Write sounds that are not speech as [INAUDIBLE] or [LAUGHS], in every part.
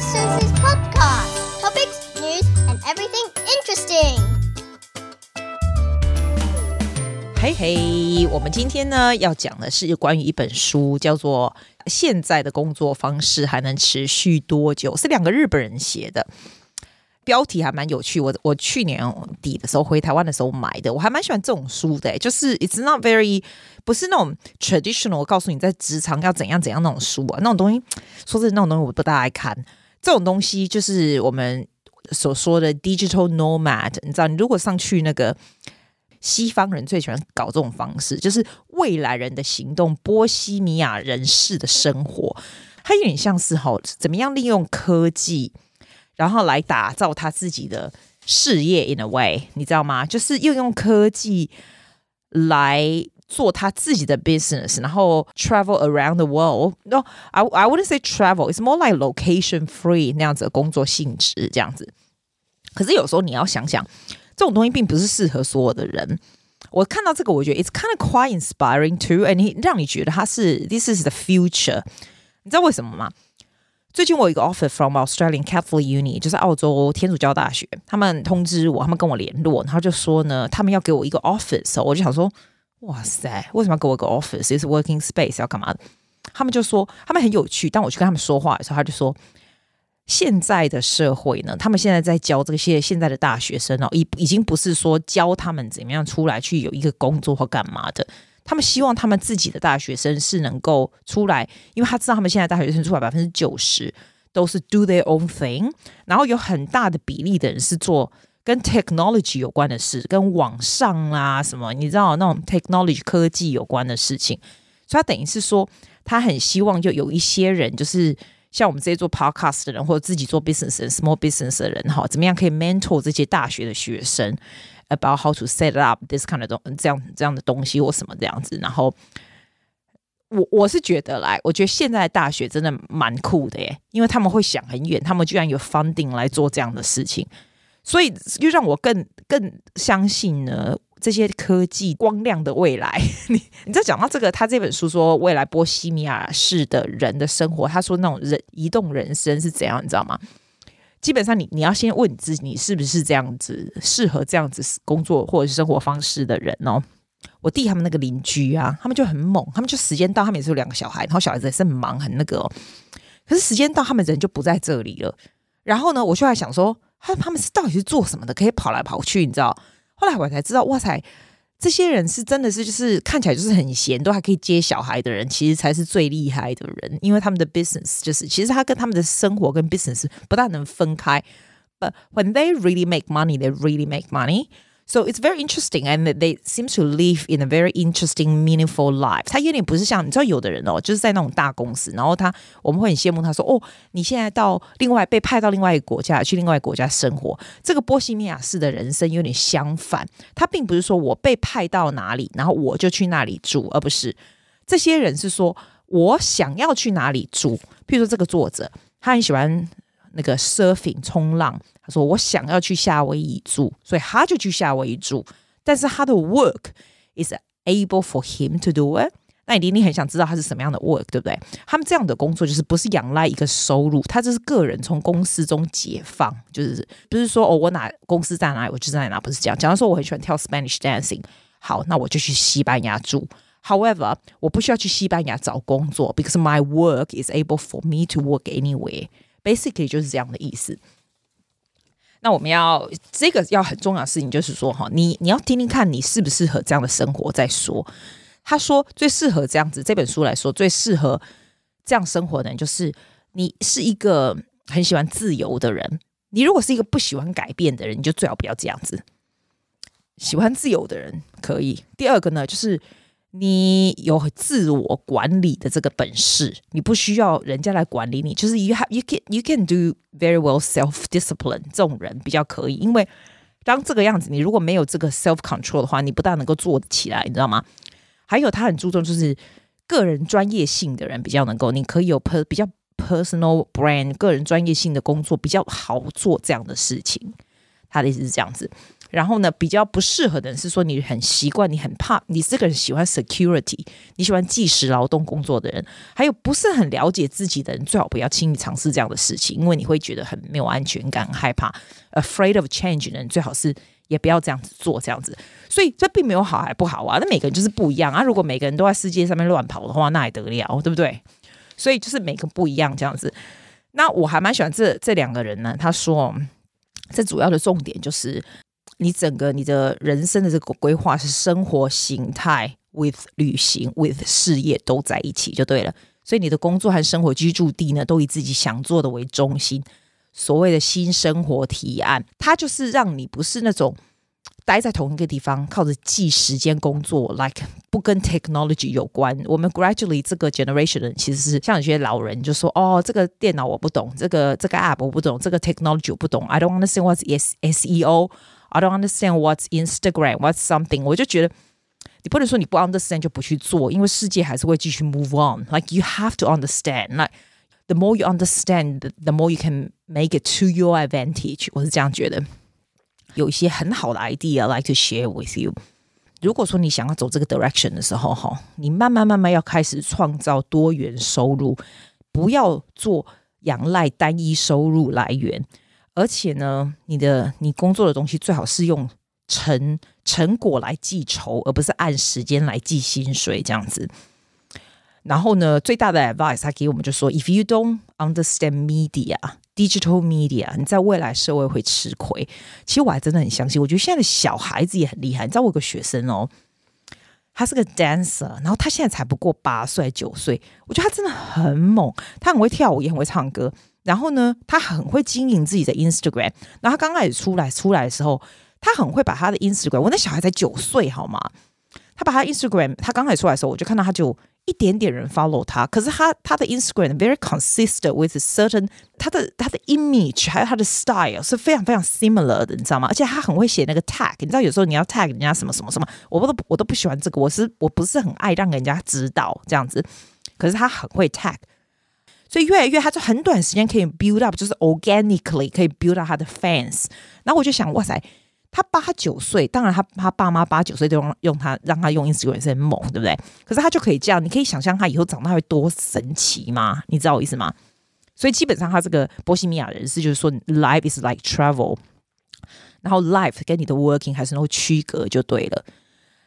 Business Senses podcast. Topics, news, and everything interesting. 嘿嘿，我们今天呢要讲的是关于一本书，叫做《现在的工作方式还能持续多久》，是两个日本人写的。标题还蛮有趣，我我去年底的时候回台湾的时候买的，我还蛮喜欢这种书的，就是 it's not very 不是那种 traditional，我告诉你在职场要怎样怎样那种书啊，那种东西说是那种东西我不大爱看，这种东西就是我们所说的 digital nomad，你知道，你如果上去那个西方人最喜欢搞这种方式，就是未来人的行动，波西米亚人士的生活，它有点像是哈，怎么样利用科技。然后来打造他自己的事业，in a way，你知道吗？就是又用科技来做他自己的 business，然后 travel around the world。No，I I wouldn't say travel，it's more like location free 那样子的工作性质这样子。可是有时候你要想想，这种东西并不是适合所有的人。我看到这个，我觉得 it's kind of quite inspiring too，and 让你觉得它是 this is the future。你知道为什么吗？最近我有一个 offer from Australian Catholic Uni，就是澳洲天主教大学，他们通知我，他们跟我联络，然后就说呢，他们要给我一个 office，我就想说， 哇塞，为什么要给我一个 office？是 working space 要干嘛？他们就说他们很有趣，当我去跟他们说话的时候，他就说，现在的社会呢，他们现在在教这些现在的大学生哦，已已经不是说教他们怎么样出来去有一个工作或干嘛的。他们希望他们自己的大学生是能够出来，因为他知道他们现在大学生出来百分之九十都是 do their own thing，然后有很大的比例的人是做跟 technology 有关的事，跟网上啊什么，你知道那种 technology 科技有关的事情，所以他等于是说，他很希望就有一些人，就是像我们这些做 podcast 的人，或者自己做 business 的 small business 的人，哈，怎么样可以 mentor 这些大学的学生。About how to set up this kind of 东这样这样的东西或什么这样子，然后我我是觉得来，我觉得现在大学真的蛮酷的耶，因为他们会想很远，他们居然有 funding 来做这样的事情，所以又让我更更相信呢，这些科技光亮的未来。[LAUGHS] 你你在讲到这个，他这本书说未来波西米亚式的人的生活，他说那种人移动人生是怎样，你知道吗？基本上你，你要先问你自己，你是不是这样子适合这样子工作或者是生活方式的人哦？我弟他们那个邻居啊，他们就很猛，他们就时间到，他们也是有两个小孩，然后小孩子也是很忙很那个。可是时间到，他们人就不在这里了。然后呢，我就在想说，他他们是到底是做什么的？可以跑来跑去，你知道？后来我才知道，哇塞！这些人是真的是就是看起来就是很闲，都还可以接小孩的人，其实才是最厉害的人，因为他们的 business 就是其实他跟他们的生活跟 business 不大能分开。But when they really make money, they really make money. So it's very interesting, and they seem to live in a very interesting, meaningful life. 他有点不是像你知道，有的人哦，就是在那种大公司，然后他我们会很羡慕他说，哦，你现在到另外被派到另外一个国家去另外一个国家生活。这个波西米亚式的人生有点相反，他并不是说我被派到哪里，然后我就去那里住，而不是这些人是说我想要去哪里住。譬如说这个作者，他很喜欢。那个 surfing 冲浪，他说我想要去夏威夷住，所以他就去夏威夷住。但是他的 work is able for him to do it。那你一定很想知道他是什么样的 work，对不对？他们这样的工作就是不是仰赖一个收入，他这是个人从公司中解放，就是不是说哦，我哪公司在哪里，我就在哪，不是这样。假如说我很喜欢跳 Spanish dancing，好，那我就去西班牙住。However，我不需要去西班牙找工作，because my work is able for me to work anywhere。Basically 就是这样的意思。那我们要这个要很重要的事情，就是说哈，你你要听听看你适不适合这样的生活再说。他说最适合这样子这本书来说，最适合这样生活的人，就是你是一个很喜欢自由的人。你如果是一个不喜欢改变的人，你就最好不要这样子。喜欢自由的人可以。第二个呢，就是。你有自我管理的这个本事，你不需要人家来管理你，就是 you have you can you can do very well self discipline 这种人比较可以，因为当这个样子，你如果没有这个 self control 的话，你不大能够做得起来，你知道吗？还有他很注重就是个人专业性的人比较能够，你可以有 per 比较 personal brand 个人专业性的工作比较好做这样的事情。他的意思是这样子。然后呢，比较不适合的人是说你很习惯，你很怕，你这个人喜欢 security，你喜欢计时劳动工作的人，还有不是很了解自己的人，最好不要轻易尝试这样的事情，因为你会觉得很没有安全感、害怕，afraid of change 的人最好是也不要这样子做，这样子。所以这并没有好还不好啊，那每个人就是不一样啊。如果每个人都在世界上面乱跑的话，那还得了，对不对？所以就是每个不一样这样子。那我还蛮喜欢这这两个人呢。他说，这主要的重点就是。你整个你的人生的这个规划是生活形态 with 旅行 with 事业都在一起就对了，所以你的工作和生活居住地呢，都以自己想做的为中心。所谓的新生活提案，它就是让你不是那种待在同一个地方靠着记时间工作，like 不跟 technology 有关。我们 gradually 这个 generation 的人其实是像有些老人就说：“哦，这个电脑我不懂，这个这个 app 我不懂，这个 technology 我不懂。I don't understand what's SEO。” I don't understand what's Instagram, what's something。我就觉得你不能说你不 understand 就不去做，因为世界还是会继续 move on。Like you have to understand. Like the more you understand, the more you can make it to your advantage。我是这样觉得。 有一些很好的 idea like to share with you。如果说你想要走这个 direction 的时候，哈，你慢慢慢慢要开始创造多元收入，不要做仰赖单一收入来源。而且呢，你的你工作的东西最好是用成成果来计酬，而不是按时间来计薪水这样子。然后呢，最大的 advice 他给我们就说：If you don't understand media, digital media，你在未来社会会吃亏。其实我还真的很相信，我觉得现在的小孩子也很厉害。你知道我有个学生哦，他是个 dancer，然后他现在才不过八岁九岁，我觉得他真的很猛，他很会跳舞，也很会唱歌。然后呢，他很会经营自己的 Instagram。然后他刚开始出来出来的时候，他很会把他的 Instagram。我那小孩才九岁，好吗？他把他 Instagram，他刚开始出来的时候，我就看到他就一点点人 follow 他。可是他他的 Instagram very consistent with certain 他的他的 image 还有他的 style 是非常非常 similar 的，你知道吗？而且他很会写那个 tag。你知道有时候你要 tag 人家什么什么什么，我都我都不喜欢这个。我是我不是很爱让人家知道这样子。可是他很会 tag。所以越来越，他就很短时间可以 build up，就是 organically 可以 build up 他的 fans。然后我就想，哇塞，他八九岁，当然他他爸妈八九岁都用用他让他用 Instagram 是很猛，对不对？可是他就可以这样，你可以想象他以后长大会多神奇吗？你知道我意思吗？所以基本上他这个波西米亚人士就是说，life is like travel，然后 life 跟你的 working 还是能够区隔就对了。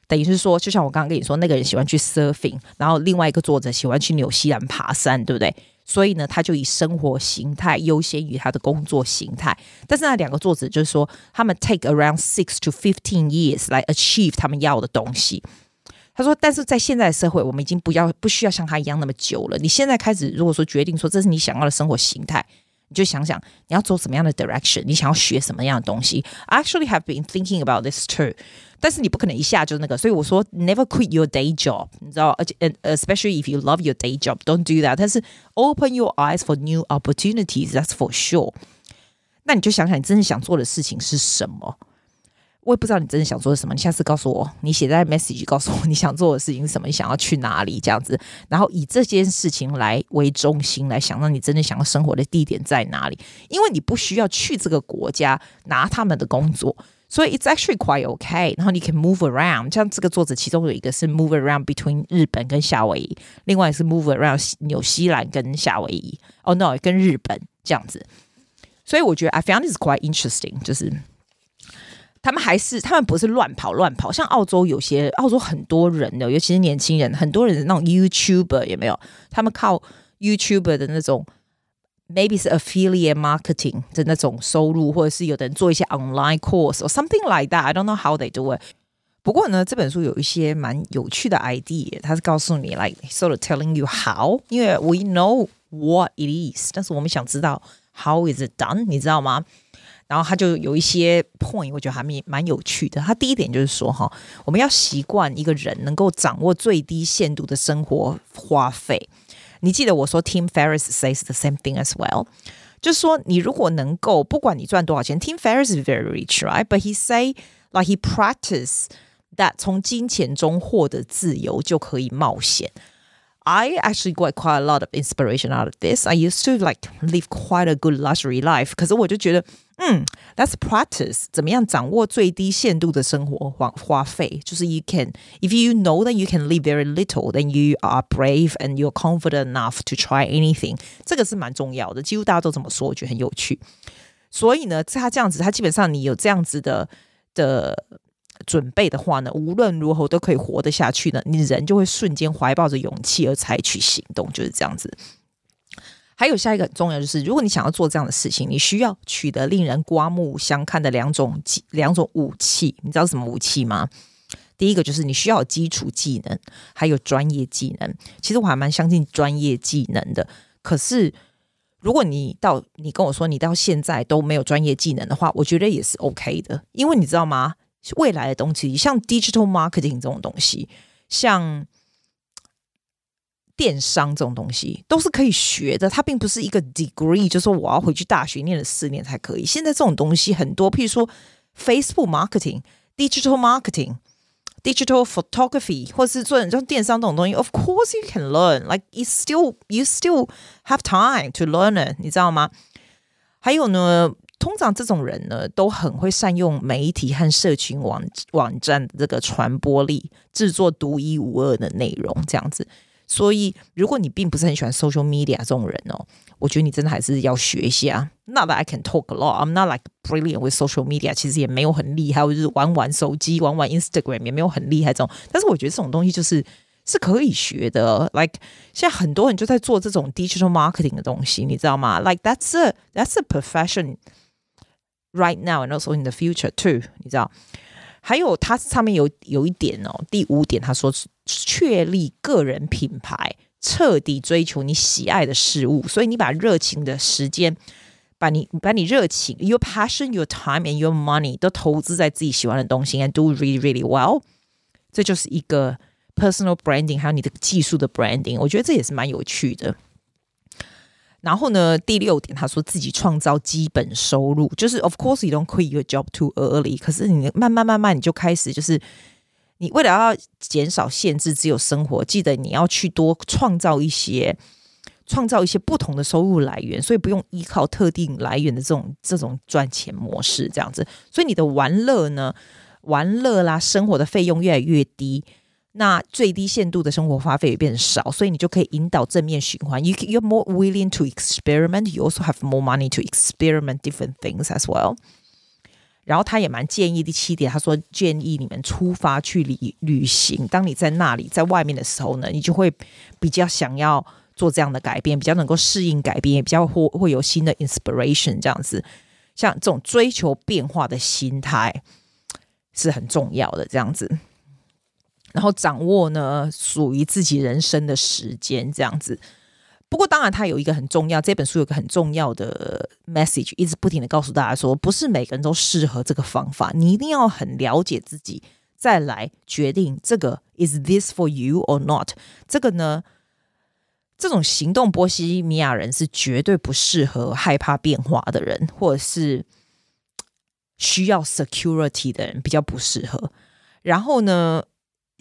等于是说，就像我刚刚跟你说，那个人喜欢去 surfing，然后另外一个作者喜欢去纽西兰爬山，对不对？所以呢，他就以生活形态优先于他的工作形态。但是那两个作者就是说，他们 take around six to fifteen years 来 achieve 他们要的东西。他说，但是在现在的社会，我们已经不要不需要像他一样那么久了。你现在开始，如果说决定说这是你想要的生活形态，你就想想你要走什么样的 direction，你想要学什么样的东西。I actually have been thinking about this too. 但是你不可能一下就那个，所以我说 never quit your day job，你知道，而且 especially if you love your day job，don't do that。但是 open your eyes for new opportunities，that's for sure。那你就想想你真正想做的事情是什么？ 我也不知道你真的想做什么，你下次告诉我，你写在 message 告诉我你想做的事情是什么，你想要去哪里这样子，然后以这件事情来为中心来想，到你真的想要生活的地点在哪里？因为你不需要去这个国家拿他们的工作。所以 it's actually quite okay，然后你可以 move around，像这个作者其中有一个是 move around between 日本跟夏威夷，另外是 move around 纽西兰跟夏威夷，哦、no，跟日本这样子。所以我觉得 I found this quite interesting，就是他们还是他们不是乱跑乱跑，像澳洲有些澳洲很多人的，尤其是年轻人，很多人那种 YouTuber 有没有？他们靠 YouTuber 的那种。Maybe 是 affiliate marketing 的那种收入，或者是有的人做一些 online course or something like that. I don't know how they do it. 不过呢，这本书有一些蛮有趣的 idea，它是告诉你，like sort of telling you how，因为 we know what it is，但是我们想知道 how is it done，你知道吗？然后他就有一些 point，我觉得还蛮蛮有趣的。他第一点就是说，哈，我们要习惯一个人能够掌握最低限度的生活花费。你记得我说 Tim Ferriss says the same thing as well，就是说你如果能够不管你赚多少钱，Tim Ferriss is very rich, right? But he say like he practice that 从金钱中获得自由就可以冒险。I actually got quite a lot of inspiration out of this. I used to like live quite a good luxury life，可是我就觉得嗯，That's practice。怎么样掌握最低限度的生活花花费？就是 you can if you know that you can live very little, then you are brave and you're confident enough to try anything。这个是蛮重要的，几乎大家都这么说，我觉得很有趣。所以呢，他这样子，他基本上你有这样子的的准备的话呢，无论如何都可以活得下去呢。你人就会瞬间怀抱着勇气而采取行动，就是这样子。还有下一个很重要，就是如果你想要做这样的事情，你需要取得令人刮目相看的两种技两种武器。你知道什么武器吗？第一个就是你需要有基础技能，还有专业技能。其实我还蛮相信专业技能的。可是如果你到你跟我说你到现在都没有专业技能的话，我觉得也是 OK 的。因为你知道吗？未来的东西像 digital marketing 这种东西，像。电商这种东西都是可以学的，它并不是一个 degree，就是说我要回去大学念了四年才可以。现在这种东西很多，譬如说 Facebook marketing、digital marketing、digital photography，或是做这种电商这种东西，of course you can learn. Like you still you still have time to learn it，你知道吗？还有呢，通常这种人呢都很会善用媒体和社群网网站的这个传播力，制作独一无二的内容，这样子。所以，如果你并不是很喜欢 social media 这种人哦，我觉得你真的还是要学一下。Not that I can talk a lot, I'm not like brilliant with social media，其实也没有很厉害，或者是玩玩手机、玩玩 Instagram 也没有很厉害这种。但是我觉得这种东西就是是可以学的。Like 现在很多人就在做这种 digital marketing 的东西，你知道吗？Like that's a that's a profession right now and also in the future too，你知道。还有，它上面有有一点哦，第五点，他说是确立个人品牌，彻底追求你喜爱的事物。所以你把热情的时间，把你把你热情，your passion, your time and your money 都投资在自己喜欢的东西，and do really really well。这就是一个 personal branding，还有你的技术的 branding。我觉得这也是蛮有趣的。然后呢，第六点，他说自己创造基本收入，就是 of course you don't quit your job too early，可是你慢慢慢慢你就开始，就是你为了要减少限制只有生活，记得你要去多创造一些，创造一些不同的收入来源，所以不用依靠特定来源的这种这种赚钱模式，这样子，所以你的玩乐呢，玩乐啦，生活的费用越来越低。那最低限度的生活花费也变少，所以你就可以引导正面循环。You you're more willing to experiment. You also have more money to experiment different things as well. 然后他也蛮建议第七点，他说建议你们出发去旅旅行。当你在那里在外面的时候呢，你就会比较想要做这样的改变，比较能够适应改变，也比较会会有新的 inspiration 这样子。像这种追求变化的心态是很重要的，这样子。然后掌握呢属于自己人生的时间，这样子。不过当然，它有一个很重要，这本书有个很重要的 message，一直不停的告诉大家说，不是每个人都适合这个方法，你一定要很了解自己，再来决定这个 is this for you or not。这个呢，这种行动波西米亚人是绝对不适合害怕变化的人，或者是需要 security 的人，比较不适合。然后呢，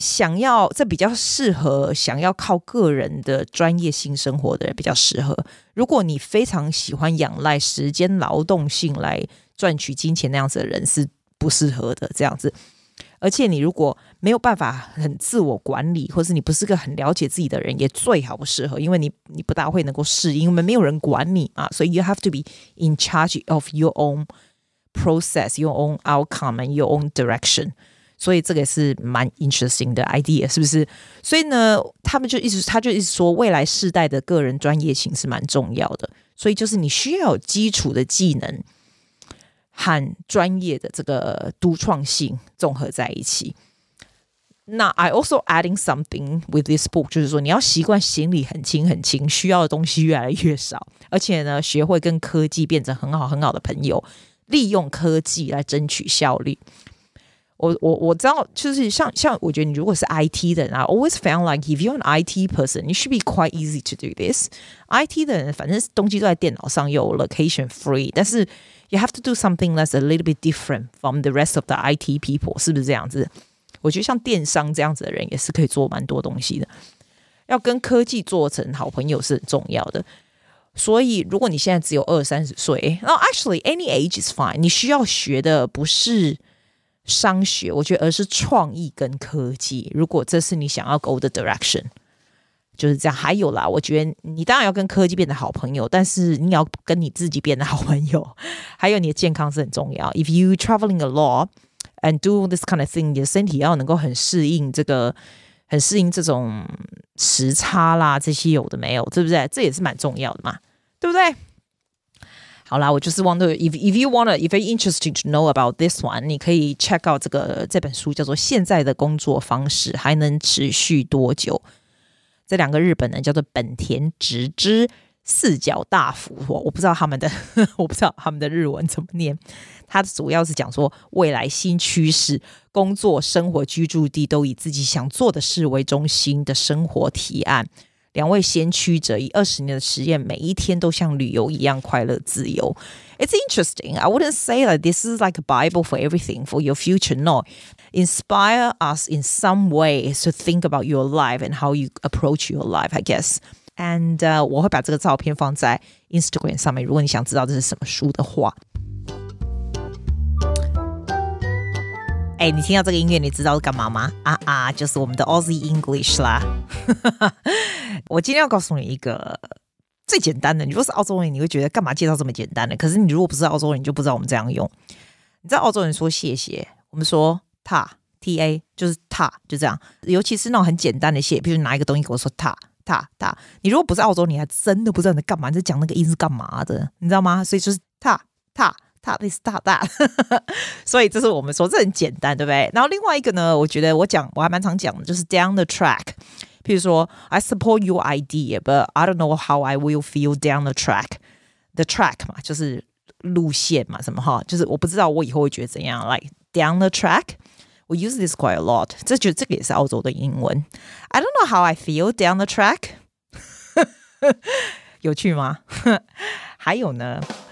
想要这比较适合想要靠个人的专业性生活的人比较适合。如果你非常喜欢仰赖时间劳动性来赚取金钱那样子的人是不适合的。这样子，而且你如果没有办法很自我管理，或是你不是个很了解自己的人，也最好不适合，因为你你不大会能够适应，因为没有人管你啊。所以 you have to be in charge of your own process, your own outcome, and your own direction. 所以这个也是蛮 interesting 的 idea，是不是？所以呢，他们就一直，他就一直说，未来世代的个人专业性是蛮重要的。所以就是你需要有基础的技能和专业的这个独创性综合在一起。那 I also adding something with this book，就是说你要习惯行李很轻很轻，需要的东西越来越少，而且呢，学会跟科技变成很好很好的朋友，利用科技来争取效率。我我我知道，就是像像我觉得你如果是 IT 的人，I always found like if you're an IT person, it should be quite easy to do this. IT 的人反正东西都在电脑上，有 location free，但是 you have to do something that's a little bit different from the rest of the IT people，是不是这样子？我觉得像电商这样子的人也是可以做蛮多东西的，要跟科技做成好朋友是很重要的。 所以，如果你现在只有二三十岁，然后 actually any age is fine。你需要学的不是 商学，我觉得而是创意跟科技。如果这是你想要 go 的 direction，就是这样。还有啦，我觉得你当然要跟科技变得好朋友，但是你要跟你自己变得好朋友。[LAUGHS] 还有你的健康是很重要。If you traveling a lot and do this kind of thing，你的身体要能够很适应这个。很适应这种时差啦，这些有的没有，对不对？这也是蛮重要的嘛，对不对？好啦，我就是 wonder if if you wanna if you interested to know about this one，你可以 check out 这个这本书，叫做《现在的工作方式还能持续多久》。这两个日本人叫做本田直之。四脚大夫，我我不知道他们的，[LAUGHS] 我不知道他们的日文怎么念。他主要是讲说未来新趋势，工作、生活、居住地都以自己想做的事为中心的生活提案。两位先驱者以二十年的实验，每一天都像旅游一样快乐自由。It's interesting. I wouldn't say that this is like a Bible for everything for your future. No, inspire us in some way to think about your life and how you approach your life. I guess. And、uh, 我会把这个照片放在 Instagram 上面。如果你想知道这是什么书的话，哎，你听到这个音乐，你知道是干嘛吗？啊啊，就是我们的 Aussie English 啦。 我今天要告诉你一个最简单的。你如果是澳洲人，你会觉得干嘛介绍这么简单的？可是你如果不是澳洲人，你就不知道我们这样用。你知道澳洲人说谢谢，我们说 ta t a 就是 ta 就这样。尤其是那种很简单的谢，比如拿一个东西给我说 ta。塔塔，你如果不是澳洲，你还真的不知道你在干嘛，你在讲那个音是干嘛的，你知道吗？所以就是塔塔塔，这是塔塔，所以这是我们说这很简单，对不对？然后另外一个呢，我觉得我讲我还蛮常讲的，就是 down the track。譬如说，I support your idea，but I don't know how I will feel down the track。The track 嘛，就是路线嘛，什么哈，就是我不知道我以后会觉得怎样。Like down the track。We use this quite a lot。这觉得这个也是澳洲的英文。I don't know how I feel down the track。有趣吗？还有呢？ [LAUGHS] [LAUGHS]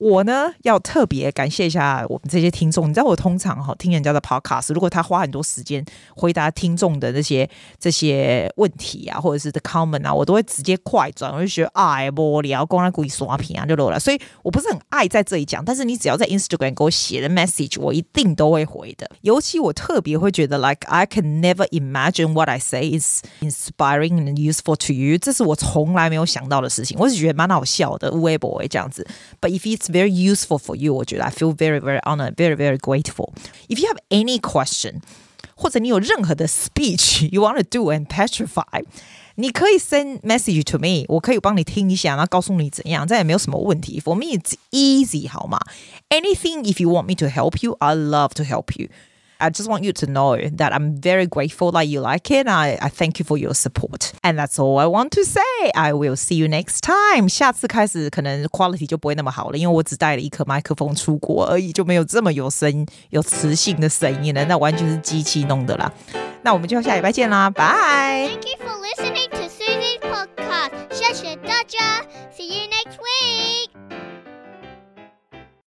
我呢，要特别感谢一下我们这些听众。你知道，我通常哈听人家的 podcast，如果他花很多时间回答听众的这些这些问题啊，或者是 the comment 啊，我都会直接快转，我就觉得哎，无聊，光来故意刷屏啊，就漏了。所以我不是很爱在这里讲，但是你只要在 Instagram 给我写的 message，我一定都会回的。尤其我特别会觉得，like I can never imagine what I say is inspiring and useful to you，这是我从来没有想到的事情。我是觉得蛮好笑的，微博这样子。But if it's very useful for you，我觉得 I feel very very honored, very very grateful. If you have any question，或者你有任何的 speech [LAUGHS] you want to do and petrify，你可以 send message to me，我可以帮你听一下，然后告诉你怎样，这也没有什么问题。For me it's easy，好吗？Anything if you want me to help you, I love to help you. I just want you to know that I'm very grateful that you like it. I, I thank you for your support. And that's all I want to say. I will see you next time. 下次开始可能 quality 就不会那么好了，因为我只带了一颗麦克风出国而已，就没有这么有声、有磁性的声音了。那完全是机器弄的啦。那我们就下礼拜见啦，拜。Thank you for listening to Susie's podcast. 谢谢大家，See you.